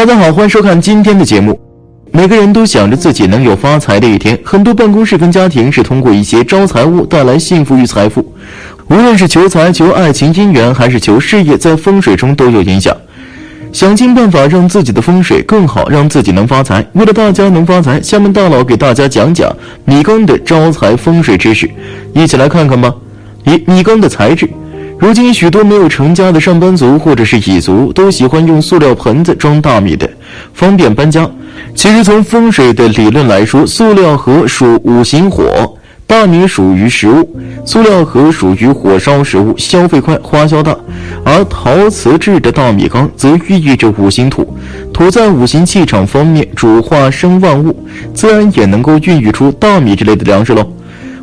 大家好，欢迎收看今天的节目。每个人都想着自己能有发财的一天，很多办公室跟家庭是通过一些招财物带来幸福与财富。无论是求财、求爱情姻缘，还是求事业，在风水中都有影响。想尽办法让自己的风水更好，让自己能发财。为了大家能发财，下面大佬给大家讲讲米缸的招财风水知识，一起来看看吧。一、米缸的材质。如今许多没有成家的上班族或者是蚁族都喜欢用塑料盆子装大米的，方便搬家。其实从风水的理论来说，塑料盒属五行火，大米属于食物，塑料盒属于火烧食物，消费快，花销大；而陶瓷制的大米缸则寓意着五行土，土在五行气场方面主化生万物，自然也能够孕育出大米之类的粮食喽。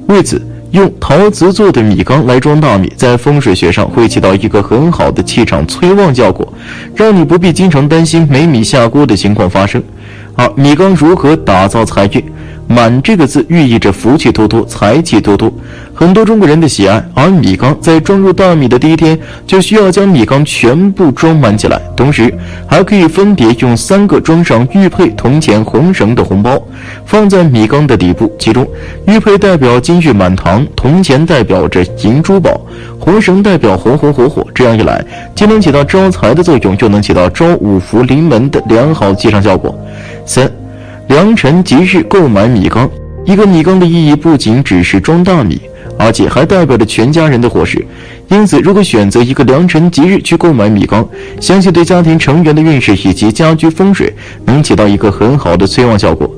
为此。用陶瓷做的米缸来装大米，在风水学上会起到一个很好的气场催旺效果，让你不必经常担心没米下锅的情况发生。好米缸如何打造财运？满这个字寓意着福气多多，财气多多，很多中国人的喜爱。而米缸在装入大米的第一天，就需要将米缸全部装满起来，同时还可以分别用三个装上玉佩、铜钱、红绳的红包，放在米缸的底部。其中，玉佩代表金玉满堂，铜钱代表着银珠宝，红绳代表红红火火。这样一来，既能起到招财的作用，又能起到招五福临门的良好吉祥效果。三。良辰吉日购买米缸，一个米缸的意义不仅只是装大米，而且还代表着全家人的伙食。因此，如果选择一个良辰吉日去购买米缸，相信对家庭成员的运势以及家居风水能起到一个很好的催旺效果。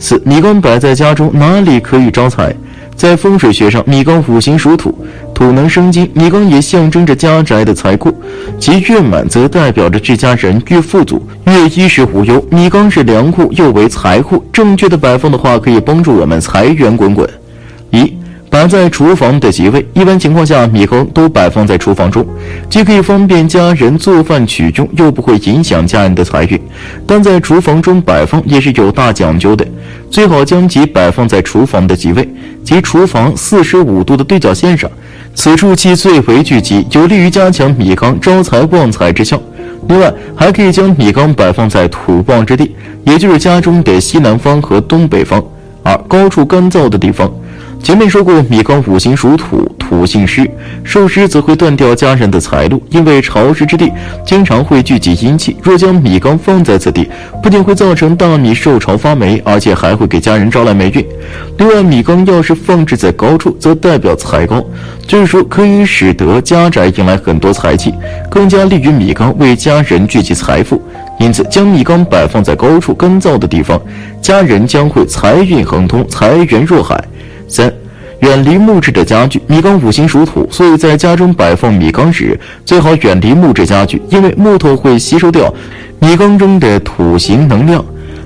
四，米缸摆在家中哪里可以招财？在风水学上，米缸五行属土，土能生金，米缸也象征着家宅的财库，其越满则代表着这家人越富足，越衣食无忧。米缸是粮库，又为财库，正确的摆放的话，可以帮助我们财源滚滚。一。摆在厨房的吉位，一般情况下，米缸都摆放在厨房中，既可以方便家人做饭取用，又不会影响家人的财运。但在厨房中摆放也是有大讲究的，最好将其摆放在厨房的吉位，即厨房四十五度的对角线上，此处气最为聚集，有利于加强米缸招财旺财之效。另外，还可以将米缸摆放在土旺之地，也就是家中的西南方和东北方，而高处干燥的地方。前面说过，米缸五行属土，土性湿，受湿则会断掉家人的财路。因为潮湿之地经常会聚集阴气，若将米缸放在此地，不仅会造成大米受潮发霉，而且还会给家人招来霉运。另外，米缸要是放置在高处，则代表财高，就是说可以使得家宅迎来很多财气，更加利于米缸为家人聚集财富。因此，将米缸摆放在高处干燥的地方，家人将会财运亨通，财源若海。三，远离木质的家具。米缸五行属土，所以在家中摆放米缸时，最好远离木质家具，因为木头会吸收掉米缸中的土型能量，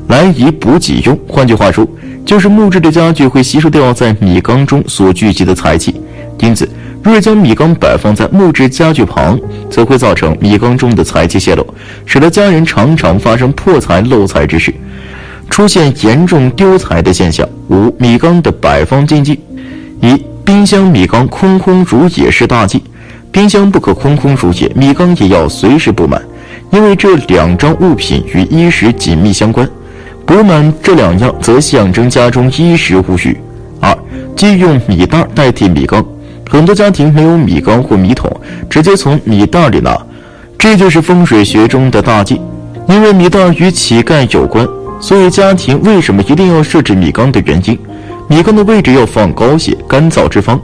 来以补己用。换句话说，就是木质的家具会吸收掉在米缸中所聚集的财气。因此，若将米缸摆放在木质家具旁，则会造成米缸中的财气泄露，使得家人常常发生破财漏财之事。出现严重丢财的现象。五、米缸的摆放禁忌：一、冰箱米缸空空如也是大忌。冰箱不可空空如也，米缸也要随时补满，因为这两张物品与衣食紧密相关。补满这两样，则象征家中衣食无虞。二、忌用米袋代替米缸。很多家庭没有米缸或米桶，直接从米袋里拿，这就是风水学中的大忌，因为米袋与乞丐有关。所以，家庭为什么一定要设置米缸的原因，米缸的位置要放高些，干燥之方。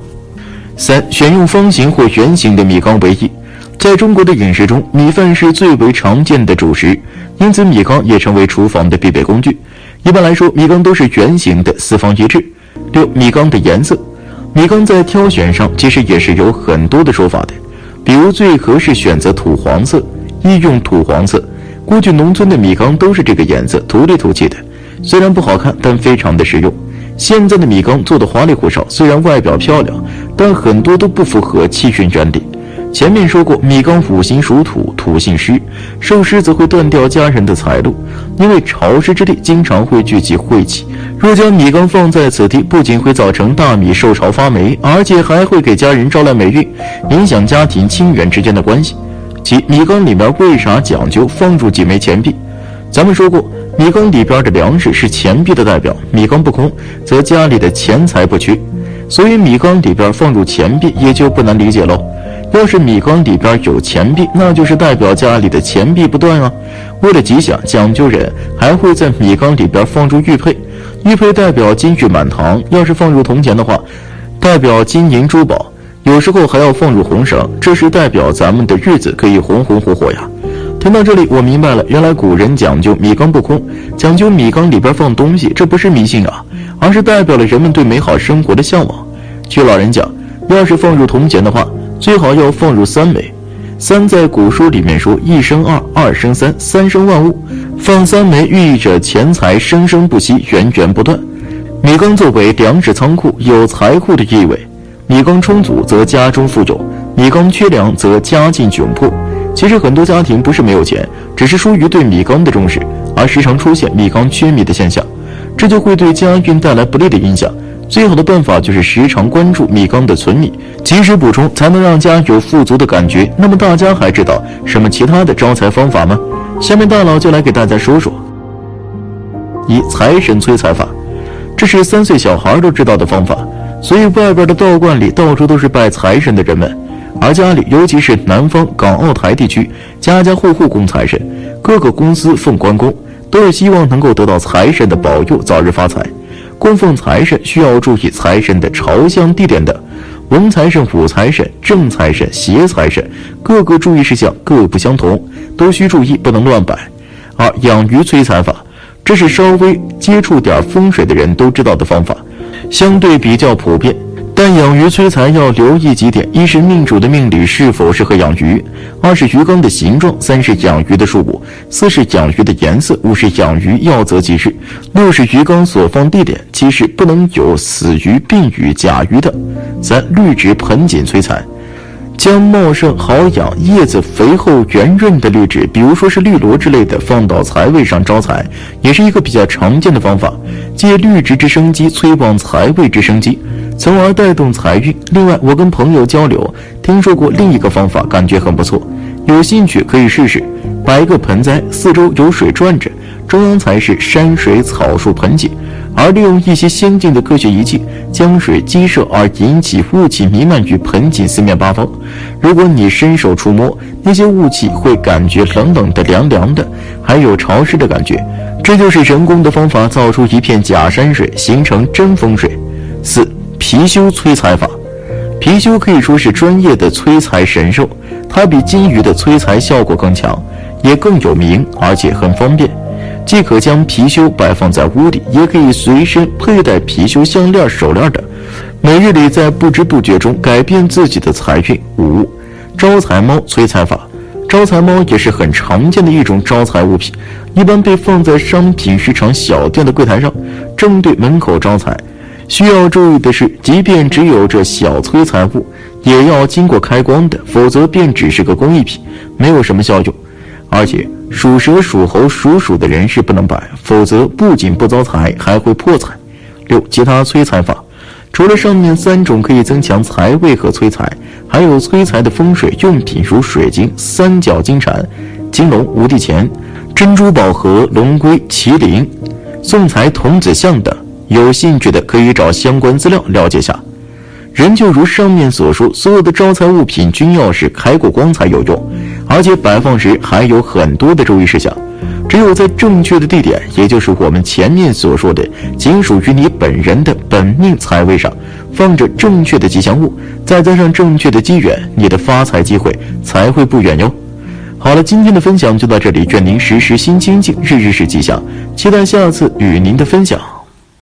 三、选用方形或圆形的米缸为宜。在中国的饮食中，米饭是最为常见的主食，因此米缸也成为厨房的必备工具。一般来说，米缸都是圆形的，四方一致。六、米缸的颜色，米缸在挑选上其实也是有很多的说法的，比如最合适选择土黄色，易用土黄色。估计农村的米缸都是这个颜色，土里土气的，虽然不好看，但非常的实用。现在的米缸做的花里胡哨，虽然外表漂亮，但很多都不符合气运原理。前面说过，米缸五行属土，土性湿，受湿则会断掉家人的财路，因为潮湿之地经常会聚集晦气。若将米缸放在此地，不仅会造成大米受潮发霉，而且还会给家人招来霉运，影响家庭亲缘之间的关系。其米缸里面为啥讲究放入几枚钱币？咱们说过，米缸里边的粮食是钱币的代表，米缸不空，则家里的钱财不缺。所以米缸里边放入钱币也就不难理解喽。要是米缸里边有钱币，那就是代表家里的钱币不断啊。为了吉祥，讲究人还会在米缸里边放入玉佩，玉佩代表金玉满堂。要是放入铜钱的话，代表金银珠宝。有时候还要放入红绳，这是代表咱们的日子可以红红火火呀。听到这里，我明白了，原来古人讲究米缸不空，讲究米缸里边放东西，这不是迷信啊，而是代表了人们对美好生活的向往。据老人讲，要是放入铜钱的话，最好要放入三枚。三在古书里面说一生二，二生三，三生万物。放三枚寓意着钱财生生不息，源源不断。米缸作为粮食仓库，有财库的意味。米缸充足则家中富有，米缸缺粮则家境窘迫。其实很多家庭不是没有钱，只是疏于对米缸的重视，而时常出现米缸缺米的现象，这就会对家运带来不利的影响。最好的办法就是时常关注米缸的存米，及时补充，才能让家有富足的感觉。那么大家还知道什么其他的招财方法吗？下面大佬就来给大家说说。一财神催财法，这是三岁小孩都知道的方法。所以外边的道观里到处都是拜财神的人们，而家里尤其是南方港澳台地区，家家户户供财神，各个公司奉关公，都是希望能够得到财神的保佑，早日发财。供奉财神需要注意财神的朝向地点的，文财神、武财神、正财神、邪财神，各个注意事项各不相同，都需注意，不能乱摆。二养鱼催财法，这是稍微接触点风水的人都知道的方法。相对比较普遍，但养鱼催财要留意几点：一是命主的命理是否适合养鱼；二是鱼缸的形状；三是养鱼的数目；四是养鱼的颜色；五是养鱼要择吉日；六是鱼缸所放地点；七是不能有死鱼、病鱼、假鱼的。三绿植盆景催财。将茂盛、好养、叶子肥厚、圆润的绿植，比如说是绿萝之类的，放到财位上招财，也是一个比较常见的方法，借绿植之生机，催旺财位之生机，从而带动财运。另外，我跟朋友交流，听说过另一个方法，感觉很不错，有兴趣可以试试。摆一个盆栽，四周有水转着，中央才是山水草树盆景。而利用一些先进的科学仪器，将水激射而引起雾气弥漫于盆景四面八方。如果你伸手触摸那些雾气，会感觉冷冷的、凉凉的，还有潮湿的感觉。这就是人工的方法，造出一片假山水，形成真风水。四貔貅催财法，貔貅可以说是专业的催财神兽，它比金鱼的催财效果更强，也更有名，而且很方便。既可将貔貅摆放在屋里，也可以随身佩戴貔貅项链、手链等，每日里在不知不觉中改变自己的财运。五招财猫催财法，招财猫也是很常见的一种招财物品，一般被放在商品市场小店的柜台上，正对门口招财。需要注意的是，即便只有这小催财物，也要经过开光的，否则便只是个工艺品，没有什么效用，而且。属蛇、属猴、属鼠的人是不能摆，否则不仅不招财，还会破财。六、其他催财法，除了上面三种可以增强财位和催财，还有催财的风水用品，如水晶、三角金蝉、金龙、无地钱、珍珠宝盒、龙龟、麒麟、送财童子像等。有兴趣的可以找相关资料了解下。人就如上面所说，所有的招财物品均要是开过光才有用。而且摆放时还有很多的注意事项，只有在正确的地点，也就是我们前面所说的仅属于你本人的本命财位上，放着正确的吉祥物，再加上正确的机缘，你的发财机会才会不远哟。好了，今天的分享就到这里，愿您时时心清静，日日是吉祥，期待下次与您的分享。